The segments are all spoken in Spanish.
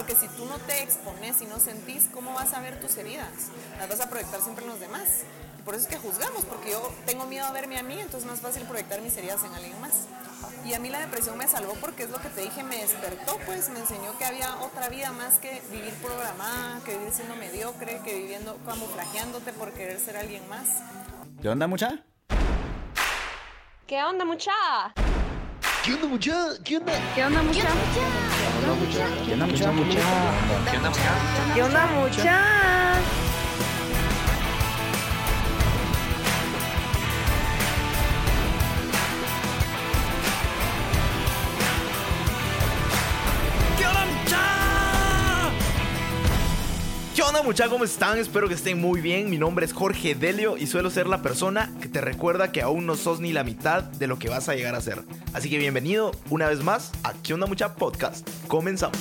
Porque si tú no te expones y no sentís, ¿cómo vas a ver tus heridas? Las vas a proyectar siempre en los demás. Y por eso es que juzgamos, porque yo tengo miedo a verme a mí, entonces es más fácil proyectar mis heridas en alguien más. Y a mí la depresión me salvó porque es lo que te dije, me despertó, pues me enseñó que había otra vida más que vivir programada, que vivir siendo mediocre, que viviendo camuflajeándote por querer ser alguien más. ¿Qué onda, mucha? ¿Qué onda, mucha? ¿Qué onda, mucha? ¿Qué onda? ¿Qué onda, mucha? ¿Qué onda, mucha? ¿Qué onda, mucha? ¿Qué onda, mucha? ¿Qué onda, mucha? Onda, mucha? ¿Cómo están? Espero que estén muy bien. Mi nombre es Jorge Delio y suelo ser la persona que te recuerda que aún no sos ni la mitad de lo que vas a llegar a ser. Así que bienvenido una vez más a ¿Qué onda, mucha? Podcast. Comenzamos.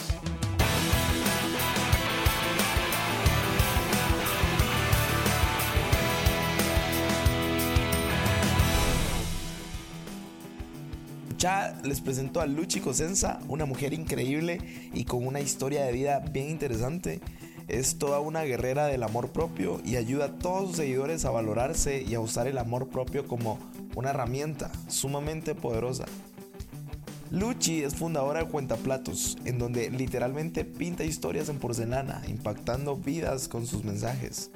Ya les presento a Luchi Cosenza, una mujer increíble y con una historia de vida bien interesante. Es toda una guerrera del amor propio y ayuda a todos sus seguidores a valorarse y a usar el amor propio como una herramienta sumamente poderosa. Luchi es fundadora de Cuentaplatos, en donde literalmente pinta historias en porcelana, impactando vidas con sus mensajes.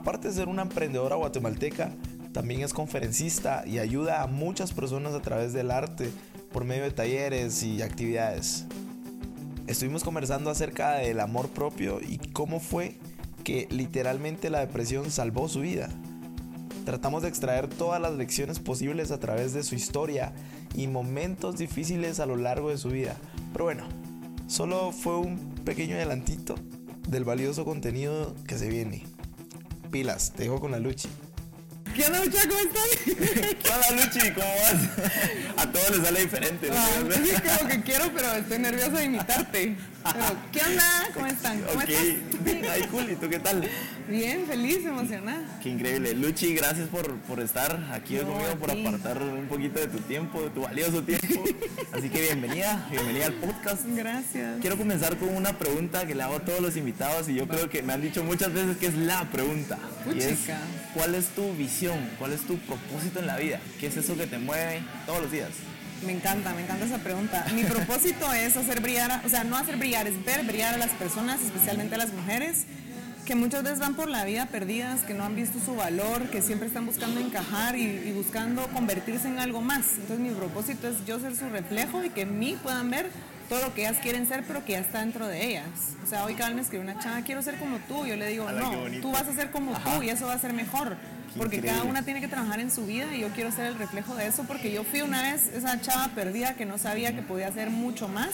Aparte de ser una emprendedora guatemalteca, también es conferencista y ayuda a muchas personas a través del arte por medio de talleres y actividades. Estuvimos conversando acerca del amor propio y cómo fue que literalmente la depresión salvó su vida. Tratamos de extraer todas las lecciones posibles a través de su historia y momentos difíciles a lo largo de su vida. Pero bueno, solo fue un pequeño adelantito del valioso contenido que se viene. Pilas, te dejo con la Luchi. ¿Qué onda? ¿Cómo están? ¿Qué onda, Luchi? ¿Cómo vas? A todos les sale diferente. Ah, sí, como que quiero, pero estoy nerviosa de imitarte. Pero, ¿Qué onda? ¿Cómo están? ¿Cómo Ok, estás? ay, cool. ¿Y tú qué tal? Bien, feliz, emocionada. Qué increíble. Luchi, gracias por, por estar aquí hoy conmigo, por apartar un poquito de tu tiempo, de tu valioso tiempo. Así que bienvenida, bienvenida al podcast. Gracias. Quiero comenzar con una pregunta que le hago a todos los invitados y yo creo que me han dicho muchas veces que es la pregunta. Y es. ¿cuál es tu visión? ¿Cuál es tu propósito en la vida? ¿Qué es eso que te mueve todos los días? Me encanta, me encanta esa pregunta. Mi propósito es hacer brillar, o sea, no hacer brillar, es ver brillar a las personas, especialmente a las mujeres, que muchas veces van por la vida perdidas, que no han visto su valor, que siempre están buscando encajar y, y buscando convertirse en algo más. Entonces mi propósito es yo ser su reflejo y que en mí puedan ver todo lo que ellas quieren ser, pero que ya está dentro de ellas. O sea, hoy cada vez me escribe una chava, quiero ser como tú. Yo le digo, no, tú vas a ser como tú y eso va a ser mejor. Porque cada una tiene que trabajar en su vida y yo quiero ser el reflejo de eso porque yo fui una vez esa chava perdida que no sabía que podía hacer mucho más.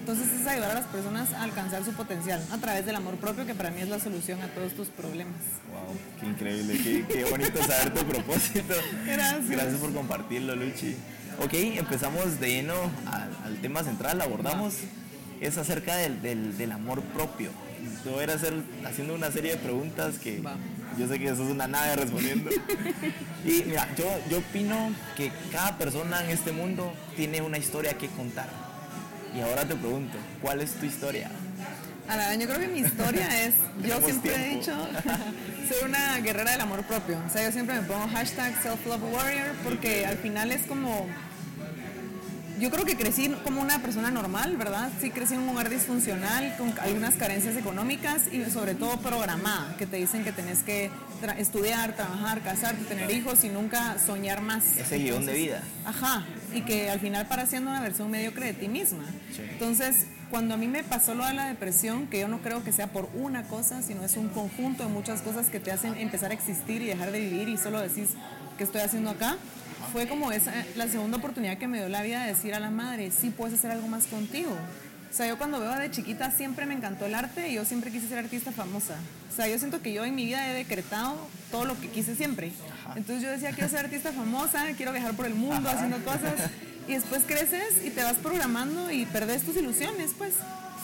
Entonces es ayudar a las personas a alcanzar su potencial a través del amor propio que para mí es la solución a todos tus problemas. Wow, qué increíble, qué, qué bonito saber tu propósito. Gracias. Gracias por compartirlo, Luchi. Ok, empezamos de lleno al, al tema central, abordamos, es acerca del, del- del amor propio. Te voy a ir a hacer, haciendo una serie de preguntas que Va. yo sé que sos una nada respondiendo. y mira, yo, yo opino que cada persona en este mundo tiene una historia que contar. Y ahora te pregunto, ¿cuál es tu historia? Yo creo que mi historia es, yo siempre he dicho, soy una guerrera del amor propio. O sea, yo siempre me pongo hashtag self-love warrior porque al final es como, yo creo que crecí como una persona normal, ¿verdad? Sí, crecí en un hogar disfuncional, con algunas carencias económicas y sobre todo programada, que te dicen que tenés que tra- estudiar, trabajar, casarte, tener hijos y nunca soñar más. Ese guion de vida. Ajá, y que al final para siendo una versión mediocre de ti misma. Sí. Entonces, cuando a mí me pasó lo de la depresión, que yo no creo que sea por una cosa, sino es un conjunto de muchas cosas que te hacen empezar a existir y dejar de vivir y solo decís, ¿qué estoy haciendo acá? Fue como esa, la segunda oportunidad que me dio la vida de decir a la madre, sí puedes hacer algo más contigo. O sea, yo cuando veo de chiquita siempre me encantó el arte y yo siempre quise ser artista famosa. O sea, yo siento que yo en mi vida he decretado todo lo que quise siempre. Entonces yo decía, quiero ser artista famosa, quiero viajar por el mundo haciendo cosas. Y después creces y te vas programando y perdes tus ilusiones, pues.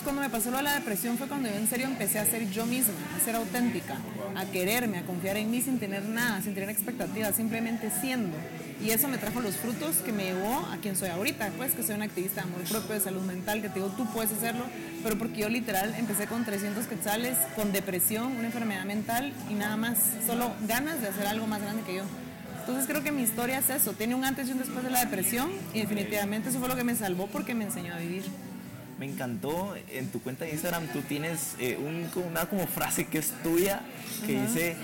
Cuando me pasó lo de la depresión fue cuando yo en serio empecé a ser yo misma, a ser auténtica, a quererme, a confiar en mí sin tener nada, sin tener expectativas, simplemente siendo. Y eso me trajo los frutos que me llevó a quien soy ahorita, pues que soy una activista de amor propio, de salud mental, que te digo, tú puedes hacerlo, pero porque yo literal empecé con 300 quetzales, con depresión, una enfermedad mental y nada más, solo ganas de hacer algo más grande que yo. Entonces creo que mi historia es eso, tiene un antes y un después de la depresión y definitivamente eso fue lo que me salvó porque me enseñó a vivir. Me encantó, en tu cuenta de Instagram tú tienes eh, un- una como frase que es tuya, que dice,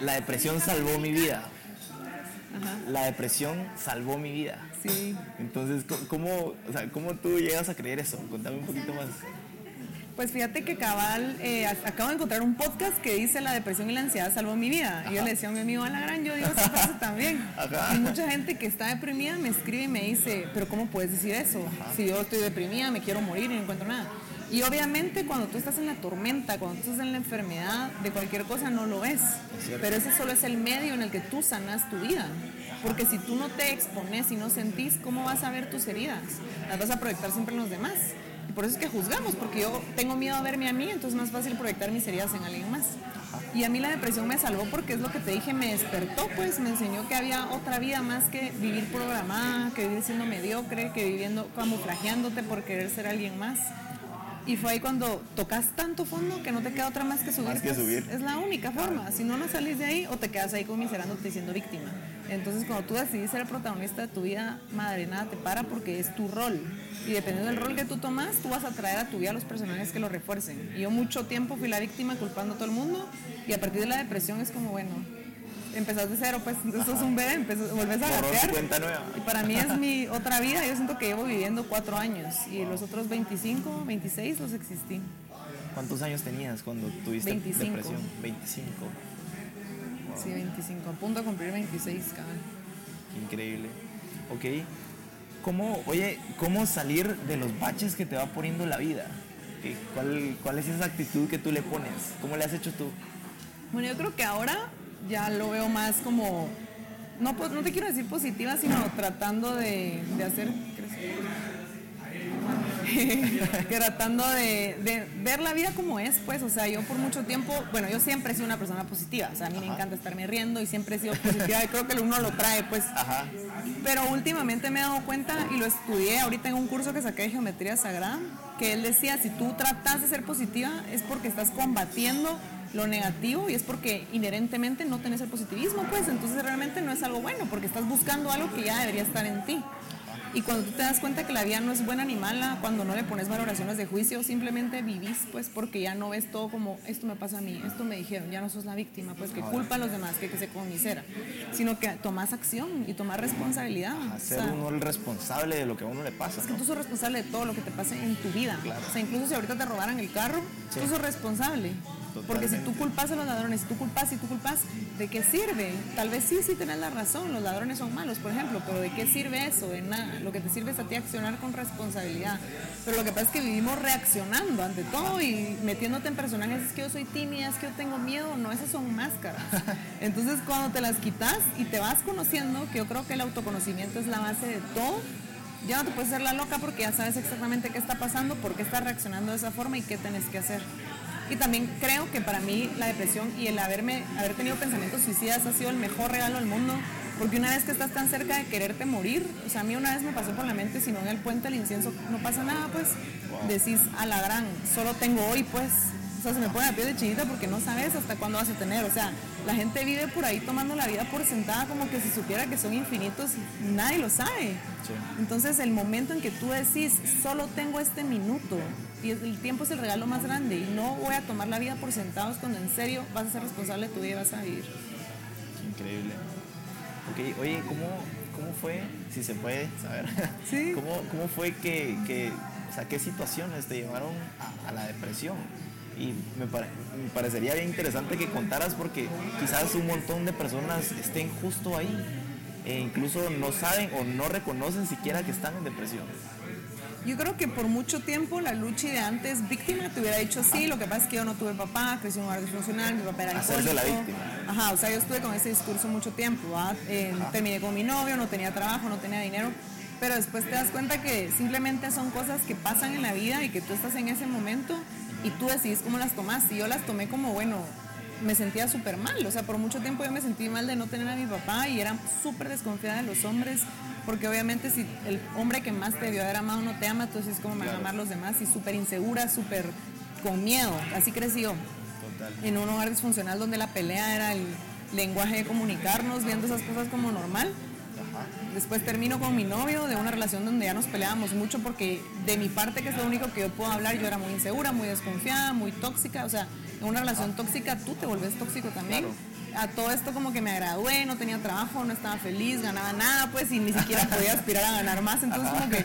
la depresión salvó mi vida. La depresión salvó mi vida. Sí. Entonces, ¿cómo, o sea, ¿cómo tú llegas a creer eso? Contame un poquito más. Pues fíjate que cabal, eh, acabo de encontrar un podcast que dice la depresión y la ansiedad salvó mi vida. Y yo le decía a mi amigo, a la gran, yo digo esa frase también. Ajá. Y mucha gente que está deprimida me escribe y me dice, pero ¿cómo puedes decir eso? Si yo estoy deprimida, me quiero morir y no encuentro nada. Y obviamente cuando tú estás en la tormenta, cuando tú estás en la enfermedad de cualquier cosa, no lo ves. Pero ese solo es el medio en el que tú sanas tu vida. Porque si tú no te expones y no sentís, ¿cómo vas a ver tus heridas? Las vas a proyectar siempre en los demás. Y por eso es que juzgamos, porque yo tengo miedo a verme a mí, entonces es más fácil proyectar mis heridas en alguien más. Y a mí la depresión me salvó porque es lo que te dije, me despertó, pues me enseñó que había otra vida más que vivir programada, que vivir siendo mediocre, que viviendo camuflajeándote por querer ser alguien más. Y fue ahí cuando tocas tanto fondo que no te queda otra más que subir. Más que subir. Es la única forma. Si no, no salís de ahí o te quedas ahí conmiserándote y siendo víctima. Entonces, cuando tú decidís ser el protagonista de tu vida, madre, nada te para porque es tu rol. Y dependiendo del rol que tú tomas, tú vas a traer a tu vida los personajes que lo refuercen. Y yo mucho tiempo fui la víctima culpando a todo el mundo. Y a partir de la depresión es como, bueno, empezás de cero, pues esto es un bebé, empezás, volvés a gatear. cuenta nueva. Y para mí es mi otra vida. Yo siento que llevo viviendo cuatro años y los otros 25, 26 los existí. ¿Cuántos años tenías cuando tuviste 25. depresión? 25. Sí, 25. A punto de cumplir 26, cabrón. Increíble. Ok. ¿Cómo, oye, cómo salir de los baches que te va poniendo la vida? ¿Qué- ¿Cuál, ¿Cuál es esa actitud que tú le pones? ¿Cómo le has hecho tú? Bueno, yo creo que ahora ya lo veo más como, no, pues, no te quiero decir positiva, sino tratando de, de hacer tratando de, de ver la vida como es, pues, o sea, yo por mucho tiempo, bueno, yo siempre he sido una persona positiva, o sea, a mí me encanta estarme riendo y siempre he sido positiva y creo que uno lo trae, pues. Ajá. Pero últimamente me he dado cuenta y lo estudié ahorita en un curso que saqué de geometría sagrada, que él decía, si tú tratas de ser positiva es porque estás combatiendo lo negativo y es porque inherentemente no tenés el positivismo, pues entonces realmente no es algo bueno, porque estás buscando algo que ya debería estar en ti. Y cuando tú te das cuenta que la vida no es buena ni mala, cuando no le pones valoraciones de juicio, simplemente vivís, pues porque ya no ves todo como esto me pasa a mí, esto me dijeron, ya no sos la víctima, pues que culpa a los demás, que, que se conmisera, sino que tomas acción y tomas responsabilidad. O Hacer sea, uno el responsable de lo que a uno le pasa. es que ¿no? tú sos responsable de todo lo que te pase en tu vida. Claro. O sea, incluso si ahorita te robaran el carro, tú sos responsable. Porque si tú culpas a los ladrones, si tú culpas, si tú culpas, ¿de qué sirve? Tal vez sí, sí tenés la razón, los ladrones son malos, por ejemplo, pero ¿de qué sirve eso? De nada. Lo que te sirve es a ti accionar con responsabilidad. Pero lo que pasa es que vivimos reaccionando ante todo y metiéndote en personajes, es que yo soy tímida, es que yo tengo miedo, no, esas son máscaras. Entonces cuando te las quitas y te vas conociendo, que yo creo que el autoconocimiento es la base de todo, ya no te puedes hacer la loca porque ya sabes exactamente qué está pasando, por qué estás reaccionando de esa forma y qué tenés que hacer. Y también creo que para mí la depresión y el haberme, haber tenido pensamientos suicidas ha sido el mejor regalo del mundo, porque una vez que estás tan cerca de quererte morir, o sea, a mí una vez me pasó por la mente, si no en el puente del incienso no pasa nada, pues. Decís a la gran, solo tengo hoy, pues, o sea, se me pone la piel de chinita porque no sabes hasta cuándo vas a tener, o sea, la gente vive por ahí tomando la vida por sentada como que si supiera que son infinitos, nadie lo sabe. Entonces el momento en que tú decís, solo tengo este minuto, y el tiempo es el regalo más grande, y no voy a tomar la vida por sentados cuando en serio vas a ser responsable de tu vida y vas a vivir. Increíble. Ok, oye, ¿cómo, cómo fue, si se puede saber, Sí. ¿cómo, cómo fue que, que, o sea, qué situaciones te llevaron a, a la depresión? Y me, pare- me parecería bien interesante que contaras porque quizás un montón de personas estén justo ahí e incluso no saben o no reconocen siquiera que están en depresión. Yo creo que por mucho tiempo la lucha de antes víctima te hubiera dicho sí, lo que pasa es que yo no tuve papá, crecí en un hogar disfuncional, mi papá era Hacerse la alcohólico. víctima. Ajá, o sea, yo estuve con ese discurso mucho tiempo. Eh, terminé con mi novio, no tenía trabajo, no tenía dinero. pero después te das cuenta que simplemente son cosas que pasan en la vida y que tú estás en ese momento y tú decidís cómo las tomas. Y yo las tomé como, bueno, me sentía súper mal, o sea, por mucho tiempo yo me sentí mal de no tener a mi papá y era súper desconfiada de los hombres, porque obviamente si el hombre que más te debió haber amado no te ama, entonces es como me van a amar los demás y súper insegura, súper con miedo, así crecí yo. En un hogar disfuncional donde la pelea era el lenguaje de comunicarnos, viendo esas cosas como normal. Después termino con mi novio de una relación donde ya nos peleábamos mucho porque de mi parte, que es lo único que yo puedo hablar, yo era muy insegura, muy desconfiada, muy tóxica. O sea, en una relación tóxica tú te volvés tóxico también. A todo esto como que me gradué, no tenía trabajo, no estaba feliz, ganaba nada, pues, y ni siquiera podía aspirar a ganar más. Entonces como que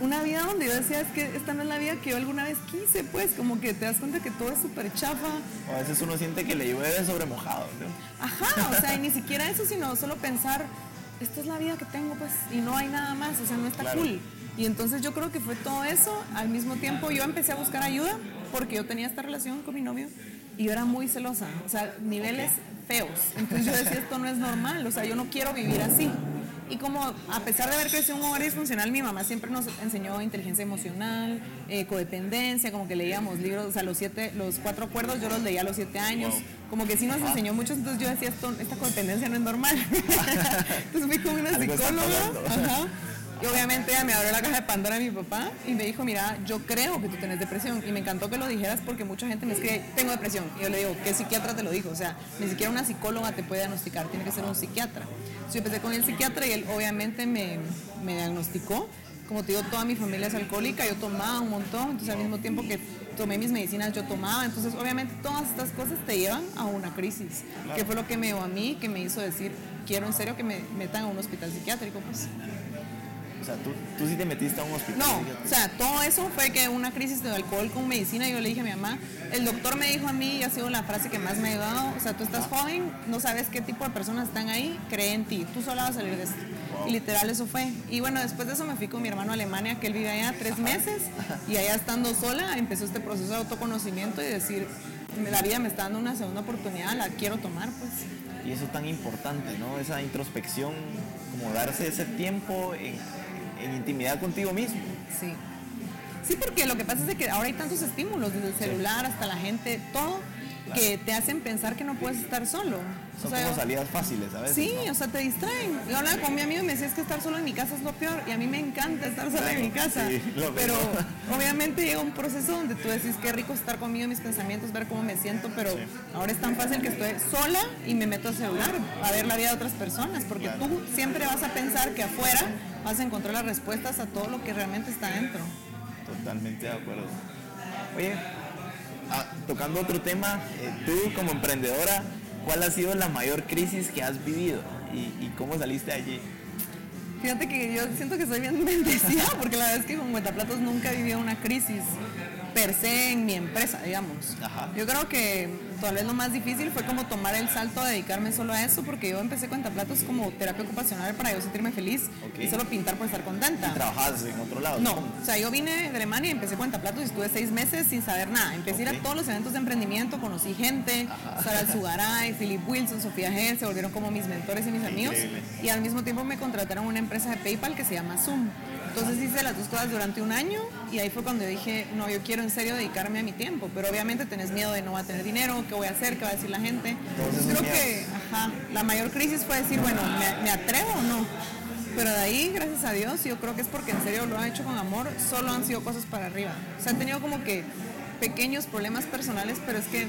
una vida donde yo decía, es que esta no es la vida que yo alguna vez quise, pues, como que te das cuenta que todo es súper chafa. O a veces uno siente que le llueve sobre mojado. ¿no? Ajá, o sea, y ni siquiera eso, sino solo pensar, esta es la vida que tengo, pues, y no hay nada más, o sea, no está Claro. cool. Y entonces yo creo que fue todo eso. Al mismo tiempo yo empecé a buscar ayuda porque yo tenía esta relación con mi novio y yo era muy celosa, o sea, niveles feos. Entonces yo decía, esto no es normal, o sea, yo no quiero vivir así. Y como a pesar de haber crecido en un hogar disfuncional, mi mamá siempre nos enseñó inteligencia emocional, eh, codependencia, como que leíamos libros, o sea, los siete, los cuatro acuerdos yo los leía a los siete años, como que sí nos enseñó mucho, entonces yo decía, esto, esta codependencia no es normal. entonces fui con una psicóloga, ajá, y obviamente ella me abrió la caja de Pandora a mi papá y me dijo, mira, yo creo que tú tienes depresión. Y me encantó que lo dijeras porque mucha gente me escribe, tengo depresión. Y yo le digo, ¿qué psiquiatra te lo dijo? O sea, ni siquiera una psicóloga te puede diagnosticar, tiene que ser un psiquiatra. Entonces yo empecé con el psiquiatra y él obviamente me, me diagnosticó. Como te digo, toda mi familia es alcohólica, yo tomaba un montón, entonces al mismo tiempo que tomé mis medicinas yo tomaba, entonces obviamente todas estas cosas te llevan a una crisis, que fue lo que me llevó a mí, que me hizo decir, quiero en serio que me metan a un hospital psiquiátrico, pues. O sea, tú, tú sí te metiste a un hospital. No, o sea, todo eso fue que una crisis de alcohol con medicina, yo le dije a mi mamá, el doctor me dijo a mí, y ha sido la frase que más me ha ayudado, o sea, tú estás joven, no sabes qué tipo de personas están ahí, cree en ti, tú sola vas a salir de esto. Y literal eso fue. Y bueno, después de eso me fui con mi hermano a Alemania, que él vive allá tres meses, y allá estando sola empezó este proceso de autoconocimiento y decir, la vida me está dando una segunda oportunidad, la quiero tomar, pues. Y eso es tan importante, ¿no? Esa introspección, como darse ese tiempo en, en intimidad contigo mismo. Sí. Sí, porque lo que pasa es que ahora hay tantos estímulos, desde el celular hasta la gente, todo, que te hacen pensar que no puedes estar solo. Son O sea, como salidas fáciles a veces. Sí, ¿no? o sea, te distraen. Yo hablaba con mi amigo y me decía es que estar solo en mi casa es lo peor y a mí me encanta estar sola en mi casa. Sí, pero obviamente llega un proceso donde tú decís qué rico estar conmigo, mis pensamientos, ver cómo me siento, pero ahora es tan fácil que estoy sola y me meto al celular a ver la vida de otras personas, porque tú siempre vas a pensar que afuera vas a encontrar las respuestas a todo lo que realmente está dentro. Totalmente de acuerdo. Oye, ah, tocando otro tema, eh, tú como emprendedora, ¿cuál ha sido la mayor crisis que has vivido y, y cómo saliste de allí? Fíjate que yo siento que soy bien bendecida porque la verdad es que con Cuentaplatos nunca he vivido una crisis per se en mi empresa, digamos. Ajá. Yo creo que tal vez lo más difícil fue como tomar el salto a dedicarme solo a eso porque yo empecé Cuentaplatos como terapia ocupacional para yo sentirme feliz y solo pintar por estar contenta. ¿Trabajabas en otro lado? No, o sea, yo vine de Alemania y empecé Cuentaplatos y estuve seis meses sin saber nada. Empecé a ir a todos los eventos de emprendimiento, conocí gente, Sara Sugaray, Philip Wilson, Sofía Gel, se volvieron como mis mentores y mis amigos. Y al mismo tiempo me contrataron una empresa de PayPal que se llama Zoom. Entonces hice las dos cosas durante un año y ahí fue cuando dije, no, yo quiero en serio dedicarme a mi tiempo, pero obviamente tenés miedo de no va a tener dinero, qué voy a hacer, qué va a decir la gente. Entonces creo que, ajá, la mayor crisis fue decir, bueno, ¿me, me atrevo o no? Pero de ahí, gracias a Dios, yo creo que es porque en serio lo han hecho con amor, solo han sido cosas para arriba. O sea, he tenido como que pequeños problemas personales, pero es que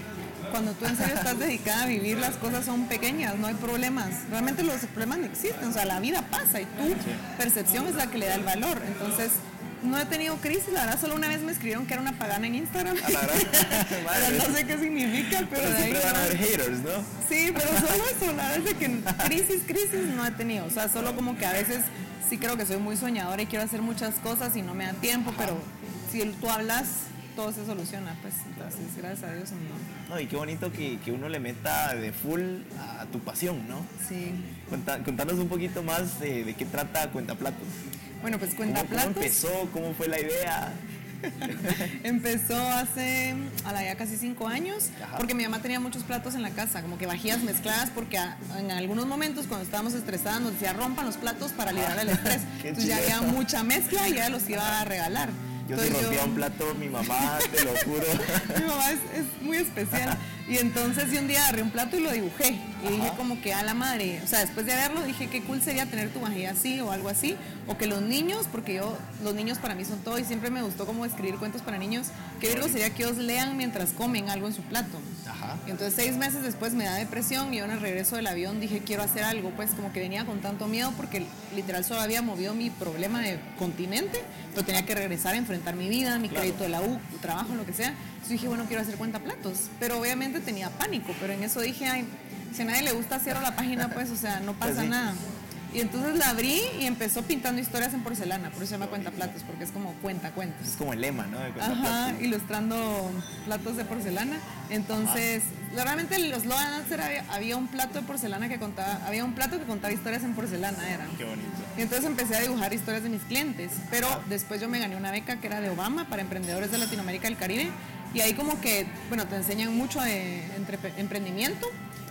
cuando tú en serio estás dedicada a vivir, las cosas son pequeñas, no hay problemas. Realmente los problemas no existen, o sea, la vida pasa y tu percepción es la que le da el valor. Entonces, no he tenido crisis, la verdad, solo una vez me escribieron que era una pagana en Instagram. A la pero no sé qué significa, pero, Pero de ahí siempre van a no. haber haters, ¿no? Sí, pero solo eso, la verdad es que crisis, crisis no he tenido. O sea, solo como que a veces sí creo que soy muy soñadora y quiero hacer muchas cosas y no me da tiempo, pero si tú hablas, todo se soluciona, pues entonces, gracias a Dios, no. No, y qué bonito que, que uno le meta de full a tu pasión, ¿no? Sí. Cuenta- contanos un poquito más de, de qué trata Cuentaplatos. Bueno, pues ¿Cómo, cuenta cómo platos. empezó? ¿Cómo fue la idea? Empezó hace, a la ya casi cinco años, Ajá. porque mi mamá tenía muchos platos en la casa, como que vajillas mezcladas, porque a- en algunos momentos cuando estábamos estresadas nos decía rompan los platos para liberar el estrés. Entonces ya había mucha mezcla y ya los iba a regalar. Yo si rompía un plato, mi mamá, te lo juro. mi mamá es, es muy especial. Y entonces yo un día agarré un plato y lo dibujé. Y dije como que a la madre, o sea, después de verlo dije qué cool sería tener tu vajilla así o algo así. O que los niños, porque yo, los niños para mí son todo y siempre me gustó como escribir cuentos para niños, que algo sería que ellos lean mientras comen algo en su plato. Ajá. Y entonces seis meses después me da depresión y yo en el regreso del avión dije quiero hacer algo, pues como que venía con tanto miedo porque literal solo había movido mi problema de continente, pero tenía que regresar a enfrentar mi vida, mi crédito de la U, trabajo, lo que sea. Entonces dije, bueno, quiero hacer cuenta platos, pero obviamente tenía pánico, pero en eso dije, ay, si a nadie le gusta cierro la página, pues, o sea, no pasa Pues sí. nada. Y entonces la abrí y empezó pintando historias en porcelana, por eso se llama cuenta platos, porque es como cuenta cuentos. Es como el lema, ¿no? Ajá, ilustrando platos de porcelana. Entonces, realmente los había, había un plato de porcelana que contaba, había un plato que contaba historias en porcelana, era. Qué bonito. Y entonces empecé a dibujar historias de mis clientes, pero después yo me gané una beca que era de Obama para emprendedores de Latinoamérica y el Caribe. Y ahí como que, bueno, te enseñan mucho de entre- emprendimiento.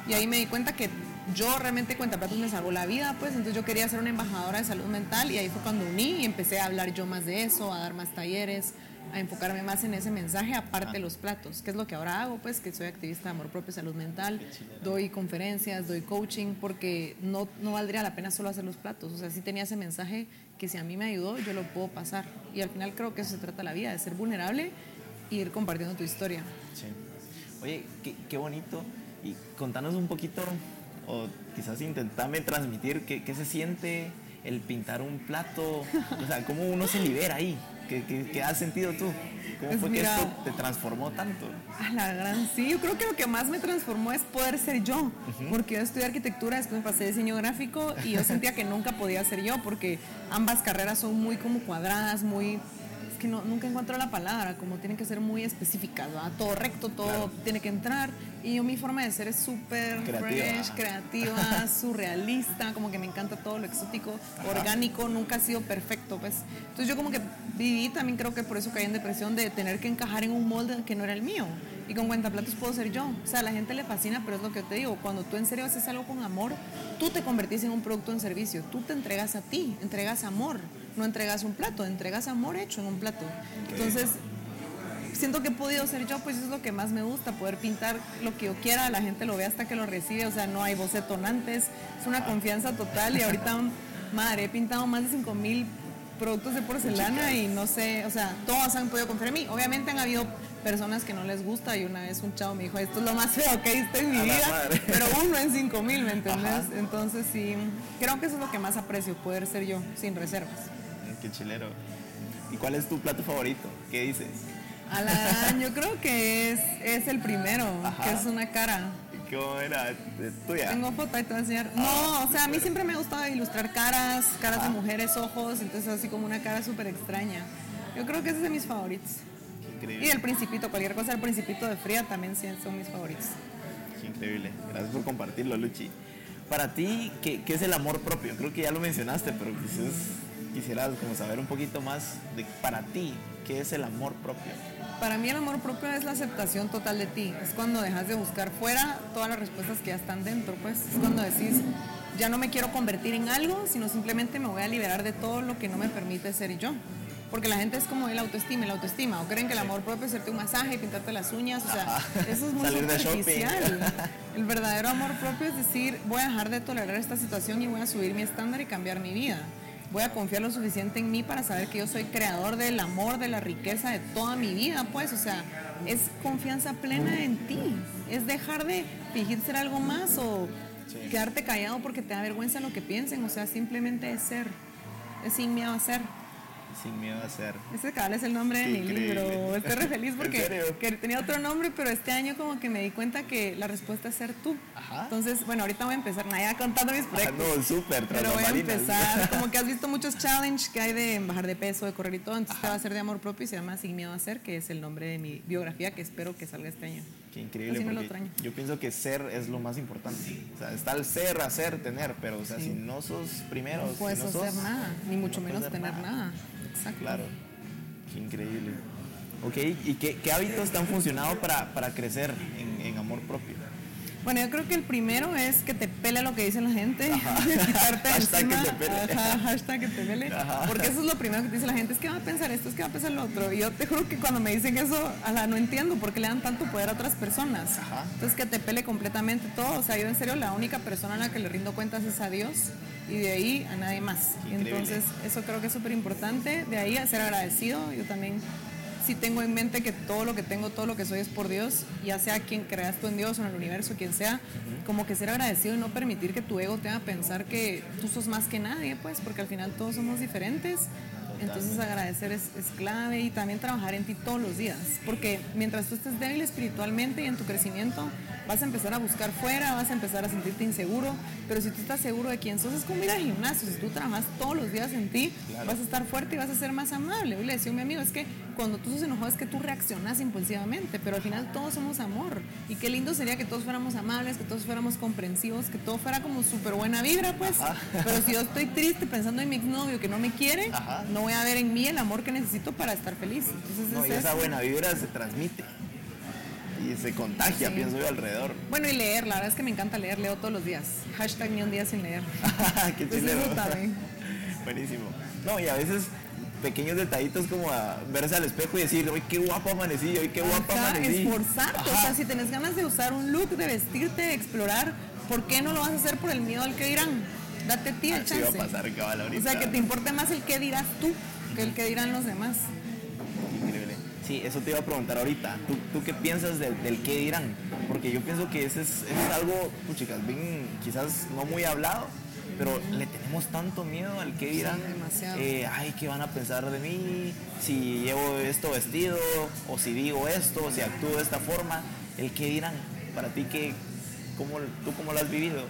Y ahí me di cuenta que yo realmente Cuentaplatos me salvó la vida, pues. Entonces yo quería ser una embajadora de salud mental y ahí fue cuando uní y empecé a hablar yo más de eso, a dar más talleres, a enfocarme más en ese mensaje aparte de los platos, que es lo que ahora hago, pues que soy activista de amor propio y salud mental, doy conferencias, doy coaching, porque no, no valdría la pena solo hacer los platos, o sea, sí tenía ese mensaje que si a mí me ayudó, yo lo puedo pasar. Y al final creo que eso se trata la vida, de ser vulnerable ir compartiendo tu historia. Sí. Oye, qué, qué bonito. Y contanos un poquito, o quizás intentame transmitir qué, qué se siente el pintar un plato. O sea, cómo uno se libera ahí. ¿Qué, qué- qué has sentido tú? ¿Cómo Pues fue mira- que esto te transformó tanto? A la gran, sí, yo creo que lo que más me transformó es poder ser yo, porque yo estudié arquitectura, después me pasé diseño gráfico y yo sentía que nunca podía ser yo, porque ambas carreras son muy como cuadradas, muy, que no, nunca encuentro la palabra, como tienen que ser muy específicas, ¿verdad? todo recto, todo tiene que entrar, y yo mi forma de ser es súper fresh, creativa, surrealista, como que me encanta todo lo exótico, orgánico, nunca ha sido perfecto, pues. Entonces yo como que viví también creo que por eso caí en depresión de tener que encajar en un molde que no era el mío. Y con cuentaplatos puedo ser yo. O sea, a la gente le fascina, pero es lo que te digo, cuando tú en serio haces algo con amor, tú te convertís en un producto en servicio, tú te entregas a ti, entregas amor, no entregas un plato, entregas amor hecho en un plato. Entonces, siento que he podido ser yo, pues eso es lo que más me gusta, poder pintar lo que yo quiera, la gente lo ve hasta que lo recibe, o sea, no hay bocetonantes, es una confianza total y ahorita, madre, he pintado más de 5 mil productos de porcelana y no sé, o sea, todos han podido confiar en mí. Obviamente han habido personas que no les gusta y una vez un chavo me dijo, esto es lo más feo que he visto en mi vida, pero uno en 5 mil, ¿me entendés? Ajá. Entonces sí, creo que eso es lo que más aprecio, poder ser yo, sin reservas. Qué chilero. ¿Y cuál es tu plato favorito? ¿Qué dices? A la gran, yo creo que es, es el primero, Ajá. que es una cara. ¿Cómo era? ¿Es tuya? Tengo foto ahí te voy a enseñar. No, o sea, a mí siempre me gusta ilustrar caras, caras de mujeres, ojos, entonces así como una cara súper extraña. Yo creo que ese es de mis favoritos. Qué Y increíble. el principito, cualquier cosa, el principito de fría también son mis favoritos. Qué increíble. Gracias por compartirlo, Luchi. Para ti, ¿qué, qué es el amor propio? Creo que ya lo mencionaste, pero quizás quisieras como saber un poquito más de para ti, ¿qué es el amor propio? Para mí el amor propio es la aceptación total de ti. Es cuando dejas de buscar fuera todas las respuestas que ya están dentro. Pues es cuando decís, ya no me quiero convertir en algo, sino simplemente me voy a liberar de todo lo que no me permite ser yo. Porque la gente es como el autoestima, el autoestima. O creen que el amor propio es hacerte un masaje, pintarte las uñas. O sea, eso es muy Salir de superficial. El verdadero amor propio es decir, voy a dejar de tolerar esta situación y voy a subir mi estándar y cambiar mi vida. Voy a confiar lo suficiente en mí para saber que yo soy creador del amor, de la riqueza de toda mi vida, pues, o sea, es confianza plena en ti. Es dejar de fingir ser algo más o quedarte callado porque te da vergüenza lo que piensen, o sea, simplemente es ser. Es sin miedo a ser. Sin miedo a ser. Ese cabal es el nombre de mi libro. Estoy re feliz ¿En porque que tenía otro nombre, pero este año como que me di cuenta que la respuesta es ser tú. Ajá. Entonces, bueno, ahorita voy a empezar, nada, ya contando mis Ah, proyectos. no, súper, Pero voy a empezar, como que has visto muchos challenges que hay de bajar de peso, de correr y todo, entonces te va a ser de amor propio y se llama Sin Miedo a Ser, que es el nombre de mi biografía que espero que salga este año. Qué increíble, Así no lo porque extraño. yo pienso que ser es lo más importante. O sea, está el ser, hacer, tener, pero o sea, Sí. si no sos primero, No puedes si no hacer nada, ni mucho no menos tener nada. Exacto. Claro, qué increíble. ¿Ok? ¿Y qué, qué hábitos te han funcionado para, para crecer en, en amor propio? Bueno, yo creo que el primero es que te pele lo que dice la gente, quitarte Hashtag que encima, te pele. ajá, hashtag que te pele, Ajá. porque eso es lo primero que te dice la gente, es que va a pensar esto, es que va a pensar lo otro, y yo te juro que cuando me dicen eso, ala, no entiendo por qué le dan tanto poder a otras personas, Ajá. entonces que te pele completamente todo, o sea, yo en serio la única persona a la que le rindo cuentas es a Dios, y de ahí a nadie más, Increíble. entonces eso creo que es súper importante, de ahí a ser agradecido, yo también sí tengo en mente que todo lo que tengo, todo lo que soy es por Dios, ya sea quien creas tú en Dios o en el universo, quien sea, como que ser agradecido y no permitir que tu ego te haga pensar que tú sos más que nadie, pues, porque al final todos somos diferentes. Entonces agradecer es, es clave y también trabajar en ti todos los días, porque mientras tú estés débil espiritualmente y en tu crecimiento, vas a empezar a buscar fuera, vas a empezar a sentirte inseguro, pero si tú estás seguro de quién sos, es como ir al gimnasio, si tú trabajas todos los días en ti, vas a estar fuerte y vas a ser más amable. Hoy le decía a mi amigo, es que cuando tú sos enojado es que tú reaccionas impulsivamente, pero al final todos somos amor. Y qué lindo sería que todos fuéramos amables, que todos fuéramos comprensivos, que todo fuera como súper buena vibra, pues. Pero si yo estoy triste pensando en mi exnovio que no me quiere, Ajá. no voy a ver en mí el amor que necesito para estar feliz. Entonces No, es y esa buena vibra se transmite y se contagia, Sí. pienso yo, alrededor. Bueno, y leer, la verdad es que me encanta leer, leo todos los días. Hashtag ni un día sin leer. Qué chilero. eso también. Buenísimo. No, y a veces pequeños detallitos como a verse al espejo y decir, hoy qué guapo amanecí, hoy qué guapa Ajá, amanecí. esforzarte. O Ajá. sea, si tenés ganas de usar un look, de vestirte, de explorar, ¿por qué no lo vas a hacer por el miedo al que dirán? Date ti el Así va a chance. pasar, cabal, O ahorita. sea, que te importe más el que dirás tú que el que dirán los demás. Sí, eso te iba a preguntar ahorita. ¿Tú, tú qué piensas del, del qué dirán? Porque yo pienso que ese es, ese es algo, pues, chicas, bien, quizás no muy hablado, pero le tenemos tanto miedo al qué dirán. demasiado. Eh, ay, ¿qué van a pensar de mí? Si llevo esto vestido, o si digo esto, o si actúo de esta forma. El qué dirán. Para ti, ¿qué, cómo, ¿tú cómo lo has vivido?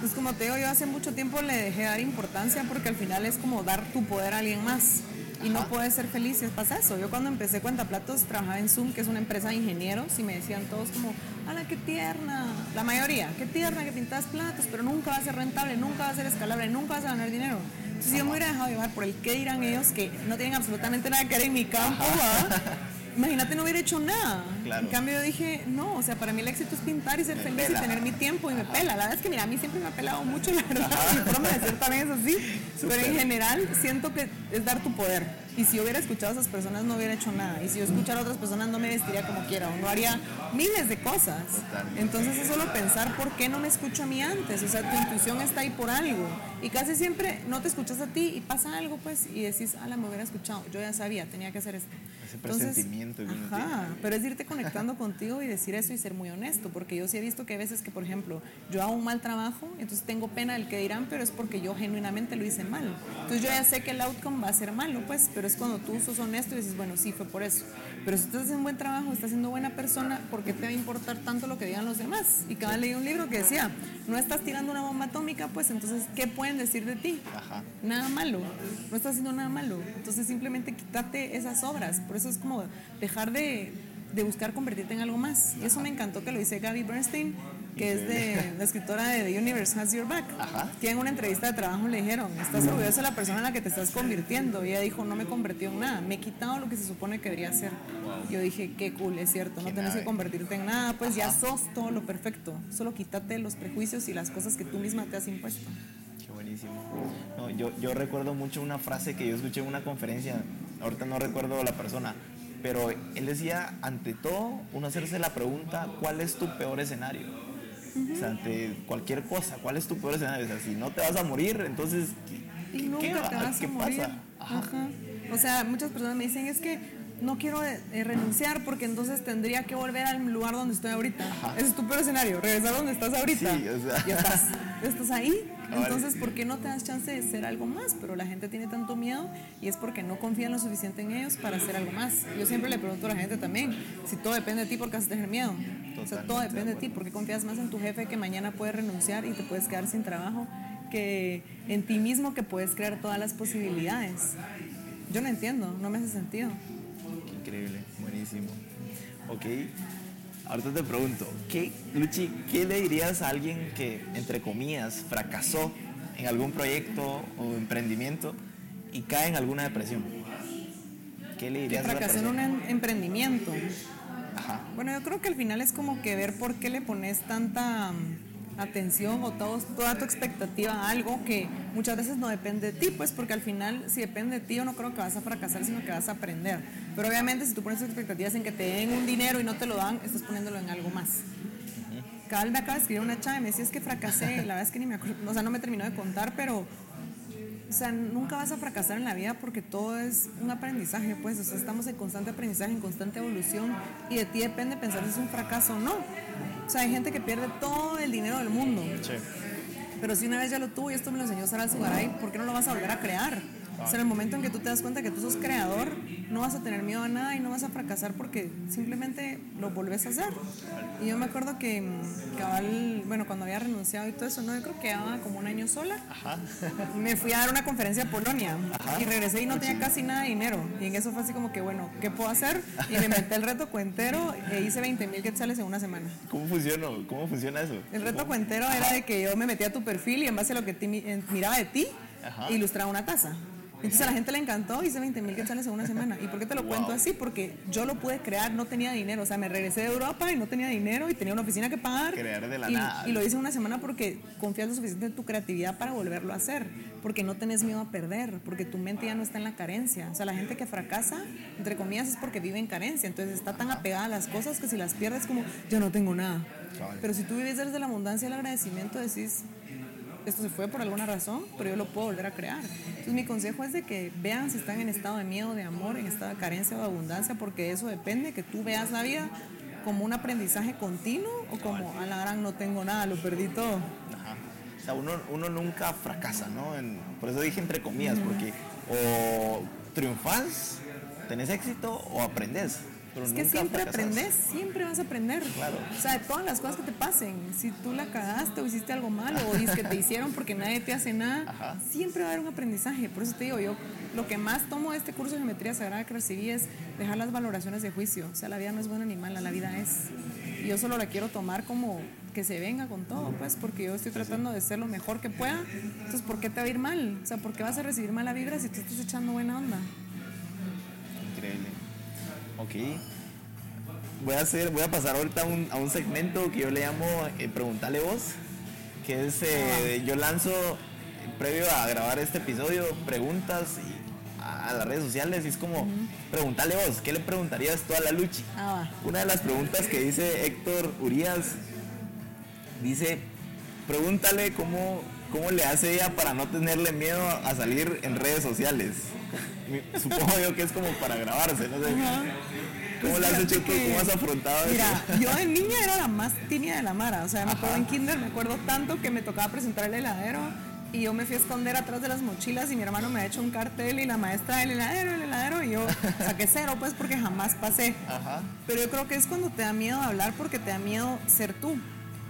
Pues como te digo, yo hace mucho tiempo le dejé dar importancia porque al final es como dar tu poder a alguien más. Y no Ajá. puedes ser feliz si pasa eso. Yo cuando empecé Cuentaplatos trabajaba en Zoom, que es una empresa de ingenieros, y me decían todos como, ¡Hala, qué tierna! La mayoría, qué tierna que pintas platos, pero nunca va a ser rentable, nunca va a ser escalable, nunca vas a ganar dinero. Entonces yo me hubiera dejado llevar por el qué dirán ellos, que no tienen absolutamente nada que ver en mi campo, ¿va? Imagínate no hubiera hecho nada. Claro. En cambio yo dije, no, o sea, para mí el éxito es pintar y ser Me feliz pela. y tener mi tiempo y me pela. La verdad es que mira, a mí siempre me ha pelado mucho, la verdad. Mi forma de ser también es así. Pero en general siento que es dar tu poder. Y si yo hubiera escuchado a esas personas no hubiera hecho nada. Y si yo escuchara a otras personas no me vestiría como quiera o no haría miles de cosas. Totalmente. Entonces es solo pensar por qué no me escucho a mí antes. O sea, tu intuición está ahí por algo. Y casi siempre no te escuchas a ti y pasa algo pues y decís, ala, me hubiera escuchado. Yo ya sabía, tenía que hacer esto. Ese presentimiento que uno ajá, pero es irte conectando contigo y decir eso y ser muy honesto, porque yo sí he visto que hay veces que, por ejemplo, yo hago un mal trabajo, entonces tengo pena del que dirán, pero es porque yo genuinamente lo hice mal. Entonces yo ya sé que el outcome va a ser malo, pues, pero es cuando tú sos honesto y dices, bueno, sí, fue por eso. Pero si estás haciendo un buen trabajo, estás siendo buena persona, ¿por qué te va a importar tanto lo que digan los demás? Y cada vez leí un libro que decía, no estás tirando una bomba atómica, pues entonces, ¿qué pueden decir de ti? Ajá. nada malo, no estás haciendo nada malo. Entonces simplemente quítate esas obras. Por eso es como dejar de, de buscar convertirte en algo más. Y eso me encantó que lo dice Gaby Bernstein, que es de la escritora de The Universe Has Your Back. Ajá. Que en una entrevista de trabajo le dijeron, estás orgullosa de la persona en la que te estás convirtiendo. Y ella dijo, no me convertí en nada, me he quitado lo que se supone que debería ser. Yo dije, qué cool, es cierto, no nave. que convertirte en nada, pues ya sos todo lo perfecto. Solo quítate los prejuicios y las cosas que tú misma te has impuesto. Qué buenísimo. No, yo, yo recuerdo mucho una frase que yo escuché en una conferencia, ahorita no recuerdo la persona, pero él decía, ante todo, uno hacerse la pregunta, ¿cuál es tu peor escenario? O sea, ante cualquier cosa, ¿cuál es tu peor escenario? O sea, si no te vas a morir, entonces, ¿qué, y qué nunca va- te vas qué a morir. pasa? Ajá. Ajá. O sea, muchas personas me dicen es que no quiero eh, eh, renunciar porque entonces tendría que volver al lugar donde estoy ahorita. Ese es tu peor escenario, regresar donde estás ahorita. Sí, o sea. Ya estás, estás ahí. Entonces. ¿por qué no te das chance de ser algo más? Pero la gente tiene tanto miedo y es porque no confían lo suficiente en ellos para hacer algo más. Yo siempre le pregunto a la gente también, si todo depende de ti, ¿por qué vas a tener miedo? O sea, todo depende de ti, porque confías más en tu jefe que mañana puedes renunciar y te puedes quedar sin trabajo que en ti mismo que puedes crear todas las posibilidades. Yo no entiendo, no me hace sentido. Increíble, buenísimo. Ok, ahorita te pregunto, ¿qué, Luchi, ¿qué le dirías a alguien que, entre comillas, fracasó en algún proyecto o emprendimiento y cae en alguna depresión? ¿qué le Que dirías a esa fracasó en un em- emprendimiento. Ajá. Bueno, yo creo que al final es como que ver por qué le pones tanta mm, atención o todo- toda tu expectativa a algo que muchas veces no depende de ti, pues porque al final si depende de ti yo no creo que vas a fracasar, sino que vas a aprender. Pero obviamente si tú pones expectativas en que te den un dinero y no te lo dan, estás poniéndolo en algo más. Cabal me acaba de escribir una chava y me decía es que fracasé, la verdad es que ni me acuerdo, o sea, no me terminó de contar, pero o sea, nunca vas a fracasar en la vida porque todo es un aprendizaje, pues, o sea, estamos en constante aprendizaje, en constante evolución y de ti depende pensar si es un fracaso o no. O sea, hay gente que pierde todo el dinero del mundo, pero si una vez ya lo tuvo y esto me lo enseñó Sara Sugaray, ¿por qué no lo vas a volver a crear? O sea, en el momento en que tú te das cuenta que tú sos creador, no vas a tener miedo a nada y no vas a fracasar porque simplemente lo volvés a hacer. Y yo me acuerdo que, mm, cabal, bueno, cuando había renunciado y todo eso, no, yo creo que quedaba como un año sola. Me fui a dar una conferencia a Polonia y regresé y no tenía casi nada de dinero. Y en eso fue así como que, bueno, ¿qué puedo hacer? Y me inventé el reto cuentero e hice 20 mil quetzales en una semana. ¿Cómo funciona? ¿Cómo funciona eso? El reto cuentero era de que yo me metía a tu perfil y en base a lo que ti- miraba de ti, Ajá. ilustraba una taza. Entonces a la gente le encantó, hice 20 mil quetzales en una semana. ¿Y por qué te lo cuento así? Porque yo lo pude crear, no tenía dinero. O sea, me regresé de Europa y no tenía dinero y tenía una oficina que pagar. Crear de la y, nada. y lo hice en una semana porque confías lo suficiente en tu creatividad para volverlo a hacer. Porque no tenés miedo a perder, porque tu mente ya no está en la carencia. O sea, la gente que fracasa, entre comillas, es porque vive en carencia. Entonces está tan apegada a las cosas que si las pierdes como, yo no tengo nada. Pero si tú vives desde la abundancia y el agradecimiento, decís, esto se fue por alguna razón, pero yo lo puedo volver a crear. Entonces mi consejo es de que vean si están en estado de miedo, de amor, en estado de carencia o de abundancia, porque eso depende, que tú veas la vida como un aprendizaje continuo o como, a la gran no tengo nada, lo perdí todo. Ajá. O sea, uno, uno nunca fracasa, ¿no? En- por eso dije entre comillas, porque o triunfas, tenés éxito o aprendes. Pero Es que siempre aprendes, siempre vas a aprender. Claro. O sea, de todas las cosas que te pasen, si tú la cagaste o hiciste algo malo o dices que te hicieron porque nadie te hace nada, Ajá. siempre va a haber un aprendizaje. Por eso te digo, yo lo que más tomo de este curso de geometría sagrada que recibí es dejar las valoraciones de juicio. O sea, la vida no es buena ni mala, la vida es. Y yo solo la quiero tomar como que se venga con todo, pues, porque yo estoy tratando de ser lo mejor que pueda. Entonces, ¿por qué te va a ir mal? O sea, ¿por qué vas a recibir mala vibra si tú estás echando buena onda? Increíble. Ok. Voy a hacer, voy a pasar ahorita a un, a un segmento que yo le llamo eh, Preguntale vos, que es eh, yo lanzo previo a grabar este episodio preguntas y a, las redes sociales y es como preguntale vos, ¿qué le preguntarías tú a la Luchi? Ah, Una de las preguntas que dice Héctor Urias dice, pregúntale cómo, cómo le hace ella para no tenerle miedo a salir en redes sociales. Supongo yo que es como para grabarse, no sé. ¿Cómo Pues le has hecho tú? ¿Cómo has afrontado Mira, eso? yo de niña era la más tímida de la Mara. O sea, me acuerdo en kinder, me acuerdo tanto que me tocaba presentar el heladero y yo me fui a esconder atrás de las mochilas y mi hermano me ha hecho un cartel y la maestra del heladero, el heladero y yo saqué cero pues porque jamás pasé. Ajá. Pero yo creo que es cuando te da miedo hablar porque te da miedo ser tú.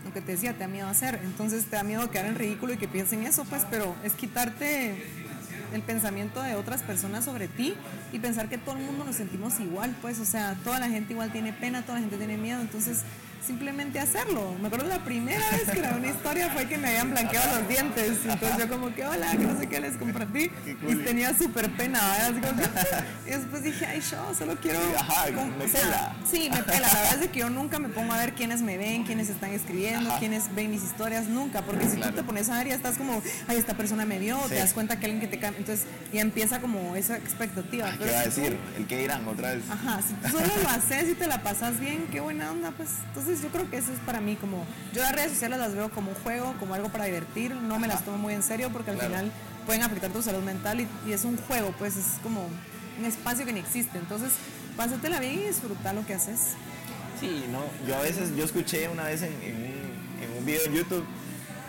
Lo que te decía, te da miedo hacer. Entonces te da miedo quedar en ridículo y que piensen eso, pues, pero es quitarte el pensamiento de otras personas sobre ti y pensar que todo el mundo nos sentimos igual, pues, o sea, toda la gente igual tiene pena, toda la gente tiene miedo, entonces simplemente hacerlo. Me acuerdo la primera vez que grabé una historia fue que me habían blanqueado los dientes, entonces yo como que hola, que no sé qué les compartí y tenía súper pena. Así como que- y después dije, ay, yo solo quiero... Ajá, con- me o sea, pela. Sí, me pela. La verdad es que yo nunca me pongo a ver quiénes me ven, quiénes están escribiendo, Ajá. quiénes ven mis historias, nunca. Porque si Claro. tú te pones a ver, ya estás como, ay, esta persona me vio, Sí. te das cuenta que alguien que te cambia. Entonces ya empieza como esa expectativa. ¿Qué Pero va a decir? ¿El que dirán otra vez? Ajá, si tú solo lo haces y te la pasas bien, qué buena onda, pues. Entonces yo creo que eso es para mí como, yo las redes sociales las veo como un juego, como algo para divertir, no me las tomo muy en serio porque al Claro. final pueden afectar tu salud mental y, y es un juego, pues es como un espacio que ni existe. Entonces, pásatela bien y disfruta lo que haces. Sí, no, yo a veces, yo escuché una vez en, en un, en un video en YouTube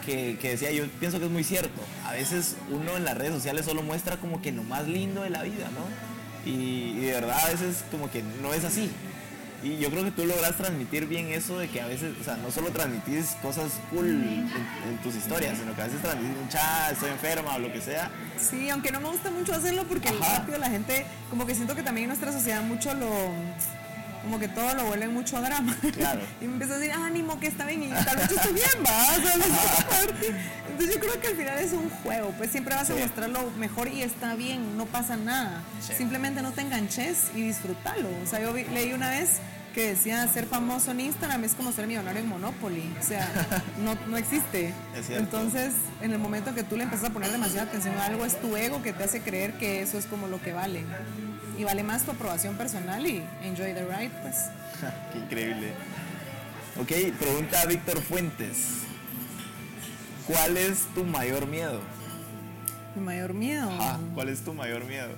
que, que decía, yo pienso que es muy cierto, a veces uno en las redes sociales solo muestra como que lo más lindo de la vida, ¿no? Y, y de verdad a veces como que no es así. Y yo creo que tú logras transmitir bien eso de que a veces, o sea, no solo transmitís cosas cool en, en tus historias, sino que a veces transmitís un chat, estoy enferma o lo que sea. Sí, aunque no me gusta mucho hacerlo porque Ajá. rápido la gente, como que siento que también en nuestra sociedad mucho lo, como que todo lo vuelve mucho drama. Claro. y me empieza a decir, ánimo, que está bien, y tal vez yo estoy bien, va. Entonces yo creo que al final es un juego, pues siempre vas a Sí. mostrar lo mejor y está bien, no pasa nada. Sí. Simplemente no te enganches y disfrútalo. O sea, yo vi- leí una vez que decía ser famoso en Instagram es como ser millonario en Monopoly. O sea, no, no existe. Es. Entonces, en el momento que tú le empiezas a poner demasiada atención a algo, es tu ego que te hace creer que eso es como lo que vale. Y vale más tu aprobación personal y enjoy the ride, pues. Qué increíble. Ok, pregunta Víctor Fuentes. ¿Cuál es tu mayor miedo? Mi mayor miedo. Ah, ¿Cuál es tu mayor miedo?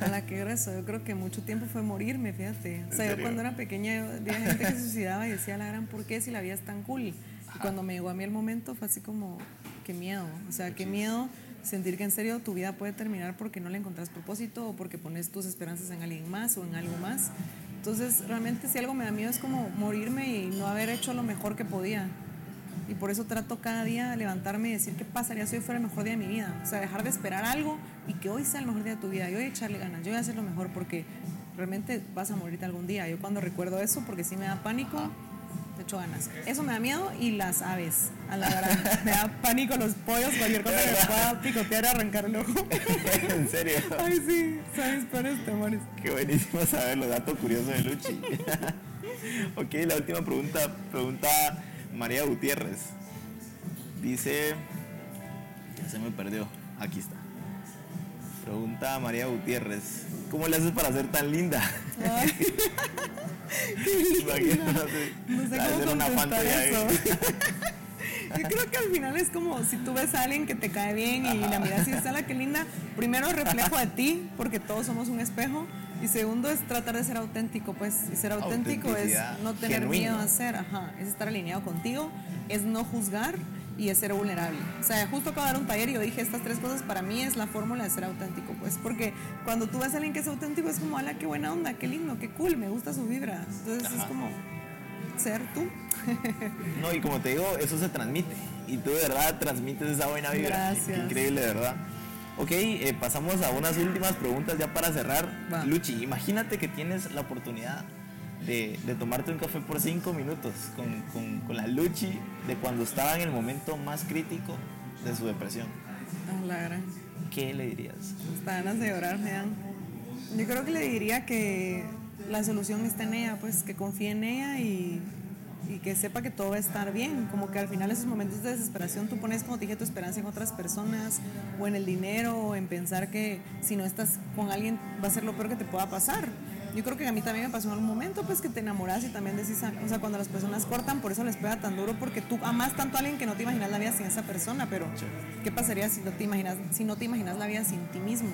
A la que grueso, yo creo que mucho tiempo fue morirme, fíjate. O sea, yo cuando era pequeña yo veía gente que se suicidaba y decía, la gran, ¿por qué si la vida es tan cool? Y cuando me llegó a mí el momento fue así como, qué miedo. O sea, qué miedo sentir que en serio tu vida puede terminar porque no le encontrás propósito o porque pones tus esperanzas en alguien más o en algo más. Entonces, realmente si algo me da miedo es como morirme y no haber hecho lo mejor que podía. Y por eso trato cada día levantarme y decir qué pasaría si hoy fuera el mejor día de mi vida. O sea, dejar de esperar algo y que hoy sea el mejor día de tu vida. Yo voy a echarle ganas, yo voy a hacer lo mejor porque realmente vas a morirte algún día. Yo cuando recuerdo eso, porque sí me da pánico, te echo ganas. Eso me da miedo y las aves. A la gran, me da pánico los pollos, cualquier cosa que me pueda picotear y arrancar el ojo. ¿En serio? Ay, sí, sabes peores temores. Qué buenísimo saber los datos curiosos de Luchi. ok, la última pregunta, pregunta María Gutiérrez. Dice, ya se me perdió, aquí está. Pregunta María Gutiérrez, ¿cómo le haces para ser tan linda? Ay, No sé cómo ser una eso. Yo creo que al final es como si tú ves a alguien que te cae bien y la miras y dices, la qué linda. Primero, reflejo de ti, porque todos somos un espejo. Y segundo, es tratar de ser auténtico, pues. Y ser auténtico es no tener genuino. miedo a hacer, ajá. Es estar alineado contigo, es no juzgar y es ser vulnerable. O sea, justo acabo de dar un taller y yo dije, estas tres cosas para mí es la fórmula de ser auténtico, pues. Porque cuando tú ves a alguien que es auténtico, es como, ala, qué buena onda, qué lindo, qué cool, me gusta su vibra. Entonces es como ser tú. No, y como te digo, eso se transmite. Y tú de verdad transmites esa buena vibra. Gracias. Increíble, de verdad. Ok, eh, pasamos a unas últimas preguntas ya para cerrar. Va. Luchi, imagínate que tienes la oportunidad de, de tomarte un café por cinco minutos con, con- con la Luchi de cuando estaba en el momento más crítico de su depresión. Ah, la gran. ¿Qué le dirías? Hasta ganas de llorar me dan. Yo creo que le diría que la solución está en ella, pues que confíe en ella y, y que sepa que todo va a estar bien. Como que al final esos momentos de desesperación tú pones, como te dije, tu esperanza en otras personas o en el dinero o en pensar que si no estás con alguien va a ser lo peor que te pueda pasar. Yo creo que a mí también me pasó en algún momento, pues que te enamoras y también decís, ah, o sea, cuando las personas cortan, por eso les pega tan duro, porque tú amas tanto a alguien que no te imaginas la vida sin esa persona, pero ¿qué pasaría si no te imaginas, si no te imaginas la vida sin ti mismo?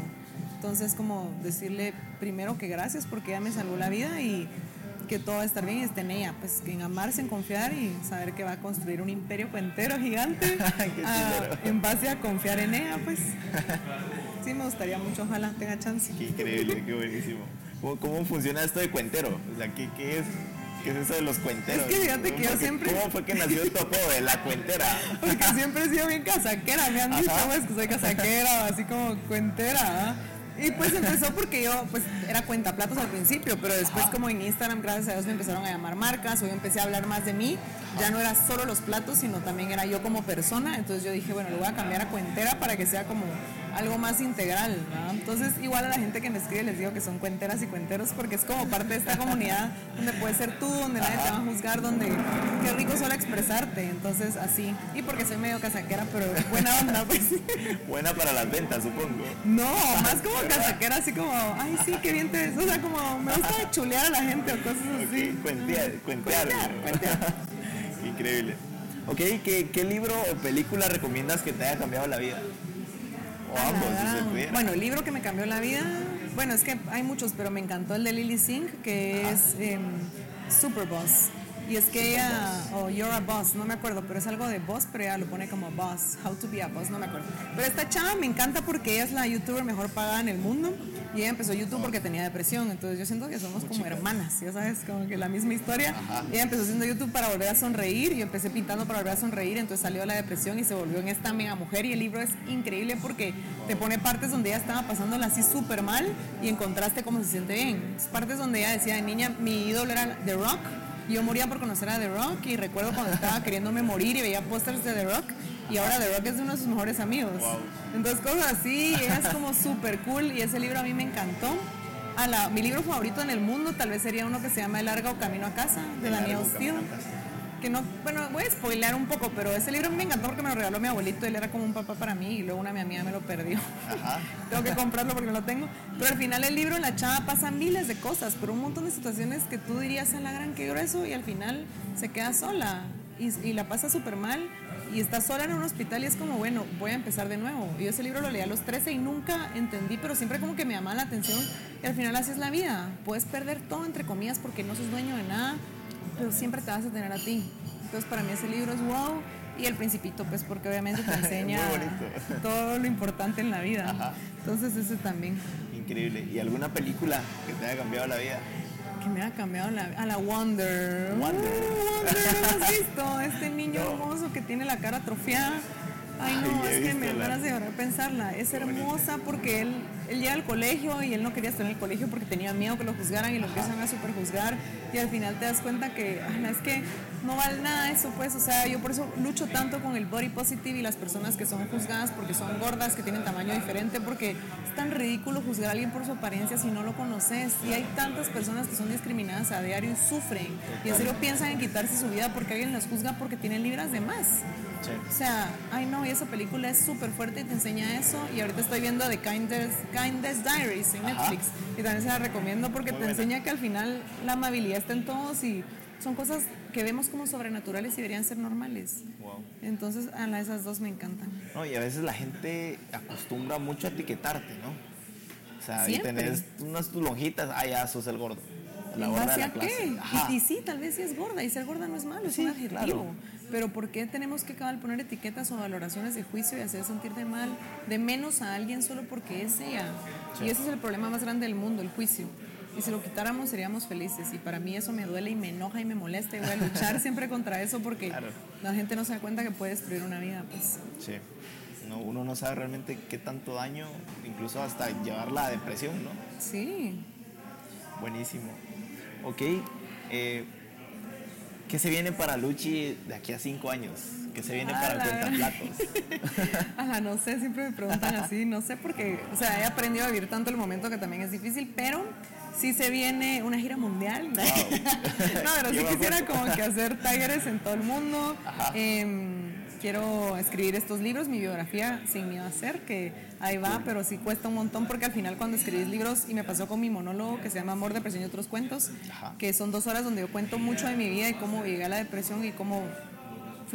Entonces, como decirle primero que gracias porque ella me salvó la vida y que todo va a estar bien y esté en ella, pues en amarse, en confiar y saber que va a construir un imperio cuentero gigante ah, en base a confiar en ella, pues. Sí, me gustaría mucho, ojalá tenga chance. Qué increíble, qué buenísimo. ¿Cómo, cómo funciona esto de cuentero? O sea, ¿qué, qué es? ¿Qué es eso de los cuenteros? Es que fíjate que yo ¿Cómo siempre- ¿Cómo fue que nació apodo de la cuentera? Porque siempre he sido bien casaquera, me han dicho pues que soy casaquera, así como cuentera. ¿ah? Y pues empezó porque yo pues era cuentaplatos al principio, pero después como en Instagram, gracias a Dios, me empezaron a llamar marcas, o yo empecé a hablar más de mí, ya no era solo los platos, sino también era yo como persona, entonces yo dije, bueno, lo voy a cambiar a cuentera para que sea como algo más integral, ¿no? Entonces igual a la gente que me escribe les digo que son cuenteras y cuenteros porque es como parte de esta comunidad donde puedes ser tú, donde nadie te va a juzgar, donde qué rico solo expresarte, entonces así. Y porque soy medio casaquera, pero buena onda, pues. Buena para las ventas, supongo. No, más como casaquera, así como, ay, sí, qué bien te ves. O sea, como me gusta chulear a la gente o cosas así. Ok, cuentear, cuentear. Cuentear, cuentear. Increíble. Ok, ¿qué, ¿qué libro o película recomiendas que te haya cambiado la vida? O ambos, si se pudiera. Bueno, el libro que me cambió la vida, bueno, es que hay muchos, pero me encantó el de Lily Singh, que es em, Superboss. Y es que ella, o You're a Boss, no me acuerdo, pero es algo de boss, pero ella lo pone como boss, how to be a boss, no me acuerdo. Pero esta chava me encanta porque ella es la youtuber mejor pagada en el mundo y ella empezó YouTube porque tenía depresión, entonces yo siento que somos como hermanas, ya sabes, como que la misma historia. Ella empezó haciendo YouTube para volver a sonreír, yo empecé pintando para volver a sonreír, entonces salió de la depresión y se volvió en esta mega mujer y el libro es increíble porque te pone partes donde ella estaba pasándola así súper mal y en contraste cómo se siente bien. Es partes donde ella decía de niña, mi ídolo era The Rock yo moría por conocer a The Rock y recuerdo cuando estaba queriéndome morir y veía pósters de The Rock y ahora The Rock es uno de sus mejores amigos. Entonces cosas así, es como súper cool y ese libro a mí me encantó. A la, mi libro favorito en el mundo tal vez sería uno que se llama El largo camino a casa de Daniel Steele que no, bueno, voy a spoilear un poco, pero ese libro me encantó porque me lo regaló mi abuelito, él era como un papá para mí y luego una mi amiga me lo perdió. tengo que comprarlo porque no lo tengo. Pero al final el libro, la chava pasa miles de cosas, pero un montón de situaciones que tú dirías a la gran que grueso y al final se queda sola y, y la pasa súper mal y está sola en un hospital y es como, bueno, voy a empezar de nuevo. Y ese libro lo leí a los 13 y nunca entendí, pero siempre como que me llamaba la atención y al final así es la vida. Puedes perder todo entre comillas porque no sos dueño de nada pero siempre te vas a tener a ti. Entonces para mí ese libro es wow y el principito pues porque obviamente te enseña todo lo importante en la vida. Entonces ese también. Increíble. ¿Y alguna película que te haya cambiado la vida? Que me haya cambiado la vida. A la Wonder. Wonder. Uh, Wonder, ¿has visto? Este niño hermoso que tiene la cara atrofiada. Ay, no, es que me ganas de llorar pensarla. Es hermosa porque él, él llega al colegio y él no quería estar en el colegio porque tenía miedo que lo juzgaran y lo empiezan a superjuzgar. Y al final te das cuenta que, ay, es que no vale nada eso, pues. O sea, yo por eso lucho tanto con el body positive y las personas que son juzgadas porque son gordas, que tienen tamaño diferente, porque es tan ridículo juzgar a alguien por su apariencia si no lo conoces. Y hay tantas personas que son discriminadas a diario y sufren. Y en serio piensan en quitarse su vida porque alguien las juzga porque tienen libras de más. O sea, ay no, y esa película es súper fuerte y te enseña eso. Y ahorita estoy viendo The Kindest, Kindest Diaries en Netflix. Y también se la recomiendo porque te enseña que al final la amabilidad está en todos y son cosas que vemos como sobrenaturales y deberían ser normales. Entonces, a la, esas dos me encantan. No, y a veces la gente acostumbra mucho a etiquetarte, ¿no? O sea, y tenés unas lonjitas, ah, ya sos el gordo. La gorda de la clase. Y, y, sí, tal vez sí es gorda, y ser gorda no es malo, es un adjetivo. Pero ¿por qué tenemos que acabar poner etiquetas o valoraciones de juicio y hacer sentir de mal, de menos a alguien solo porque es ella? Y ese es el problema más grande del mundo, el juicio. Y si lo quitáramos seríamos felices. Y para mí eso me duele y me enoja y me molesta. Y voy a luchar siempre contra eso porque la gente no se da cuenta que puede destruir una vida. Pues. Sí. No, uno no sabe realmente qué tanto daño, incluso hasta llevar la depresión, ¿no? Sí. Buenísimo. Ok. Eh, ¿Qué se viene para Luchi de aquí a cinco años? ¿Qué se viene para Cuentaplatos? Ajá, no sé, siempre me preguntan así, no sé porque, o sea, he aprendido a vivir tanto el momento que también es difícil, pero sí se viene una gira mundial. no, pero sí quisiera como que hacer talleres en todo el mundo. Eh, quiero escribir estos libros, mi biografía sin miedo a hacer, que ahí va, pero sí cuesta un montón porque al final cuando escribís libros, y me pasó con mi monólogo que se llama Amor, Depresión y otros cuentos, que son dos horas donde yo cuento mucho de mi vida y cómo llegué a la depresión y cómo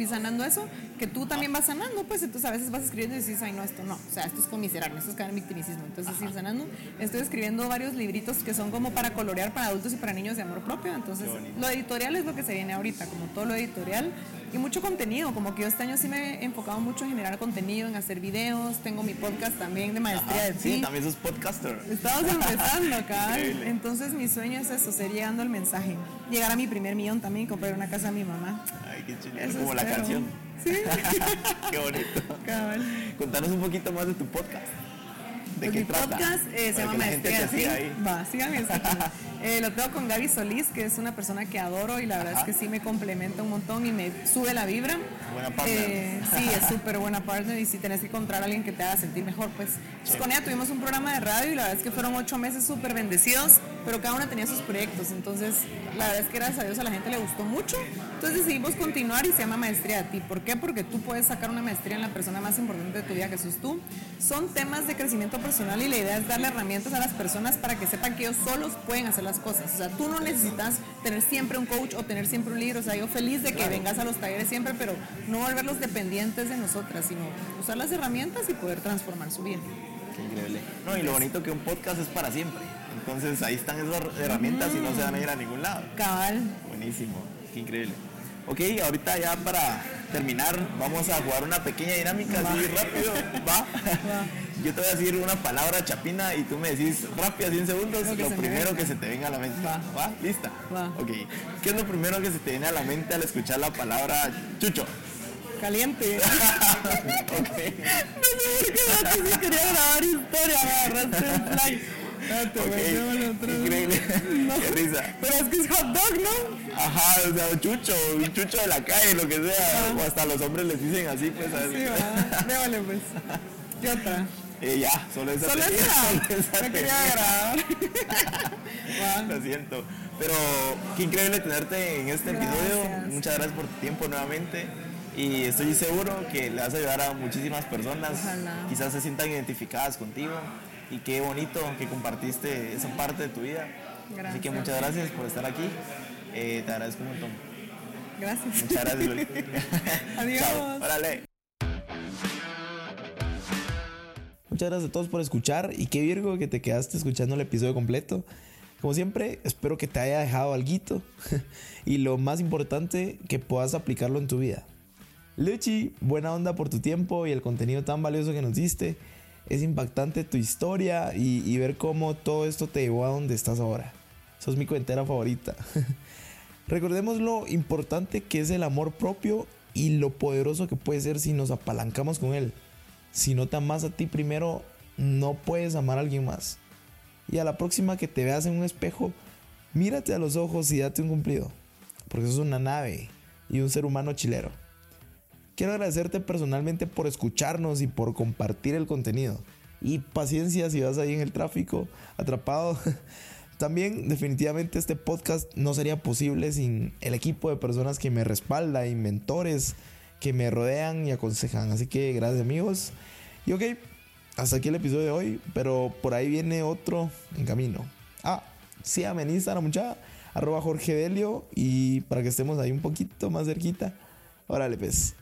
fui sanando eso, que tú también vas sanando, pues entonces a veces vas escribiendo y dices, ay no, esto no, o sea, esto es conmiserarme, esto es caer en victimicismo, entonces ir sanando. Estoy escribiendo varios libritos que son como para colorear para adultos y para niños de amor propio, entonces lo editorial es lo que se viene ahorita, como todo lo editorial, y mucho contenido, como que yo este año sí me he enfocado mucho en generar contenido, en hacer videos, tengo mi podcast también de maestría de ti. Sí, también sos podcaster. Estamos empezando acá, entonces mi sueño es eso, ser llegando el mensaje, llegar a mi primer millón también, comprar una casa a mi mamá. Ay, qué chido, como la canción. Sí. qué bonito. Contanos un poquito más de tu podcast. ¿De pues qué mi trata? podcast eh, se llama Maestría, ¿sí? Va, síganme eh, Lo tengo con Gaby Solís, que es una persona que adoro y la verdad es que sí me complementa un montón y me sube la vibra. Buena partner. Eh, sí, es súper buena partner y si tenés que encontrar a alguien que te haga sentir mejor, pues, pues con ella tuvimos un programa de radio y la verdad es que fueron ocho meses súper bendecidos, pero cada una tenía sus proyectos, entonces la verdad es que gracias a Dios a la gente le gustó mucho, entonces decidimos continuar y se llama Maestría a ti. ¿Por qué? Porque tú puedes sacar una maestría en la persona más importante de tu vida, que sos tú. Son temas de crecimiento personal personal y la idea es darle herramientas a las personas para que sepan que ellos solos pueden hacer las cosas. O sea, tú no necesitas tener siempre un coach o tener siempre un libro. O sea, yo feliz de que vengas a los talleres siempre, pero no volverlos dependientes de nosotras, sino usar las herramientas y poder transformar su vida. Qué increíble. No, y lo bonito que un podcast es para siempre. Entonces ahí están esas herramientas y no se van a ir a ningún lado. Cabal. Buenísimo. qué increíble. Ok, ahorita ya para terminar, vamos a jugar una pequeña dinámica así rápido. ¿Va? Yo te voy a decir una palabra chapina y tú me decís rápido, 100 segundos, Lo se primero que se te venga a la mente. Va. ¿Va? ¿Lista? Va. Ok. ¿Qué es lo primero que se te viene a la mente al escuchar la palabra chucho? Caliente. ok. sí quería grabar historia, me agarraste el fly. Espérate, güey, increíble. No. Qué risa. Pero es que es hot dog, ¿no? Ajá, o sea, un chucho, un chucho de la calle, lo que sea. O hasta los hombres les dicen así, pues. a. Sí, va. Pues. ¿Qué otra? Eh, ya, solo esa. Solo tenía, solo esa. Me quería. Va. Lo siento. Pero qué increíble tenerte en este episodio. Muchas gracias por tu tiempo nuevamente. Y estoy seguro que le vas a ayudar a muchísimas personas. Ojalá. Quizás se sientan identificadas contigo. Y qué bonito que compartiste esa parte de tu vida. Así que Gracias. muchas gracias por estar aquí. Eh, te agradezco un montón. Gracias. Muchas gracias, Luli. Adiós. Chao. Órale. Muchas gracias a todos por escuchar y qué Virgo que te quedaste escuchando el episodio completo. Como siempre, espero que te haya dejado algo y lo más importante, que puedas aplicarlo en tu vida. Luchi, buena onda por tu tiempo y el contenido tan valioso que nos diste. Es impactante tu historia y, ver cómo todo esto te llevó a donde estás ahora. Sos mi cuentera favorita. Recordemos lo importante que es el amor propio y lo poderoso que puede ser si nos apalancamos con él. Si no te amas a ti primero, no puedes amar a alguien más. Y a la próxima que te veas en un espejo, mírate a los ojos y date un cumplido. Porque sos una nave y un ser humano chilero. Quiero agradecerte personalmente por escucharnos y por compartir el contenido. Y paciencia si vas ahí en el tráfico, atrapado. También definitivamente este podcast no sería posible sin el equipo de personas que me respalda y mentores que me rodean y aconsejan. Así que gracias amigos. Y ok, hasta aquí el episodio de hoy, pero por ahí viene otro en camino. Ah, síganme en Instagram, mucha, arroba Jorge Delio, y para que estemos ahí un poquito más cerquita. Órale, pues.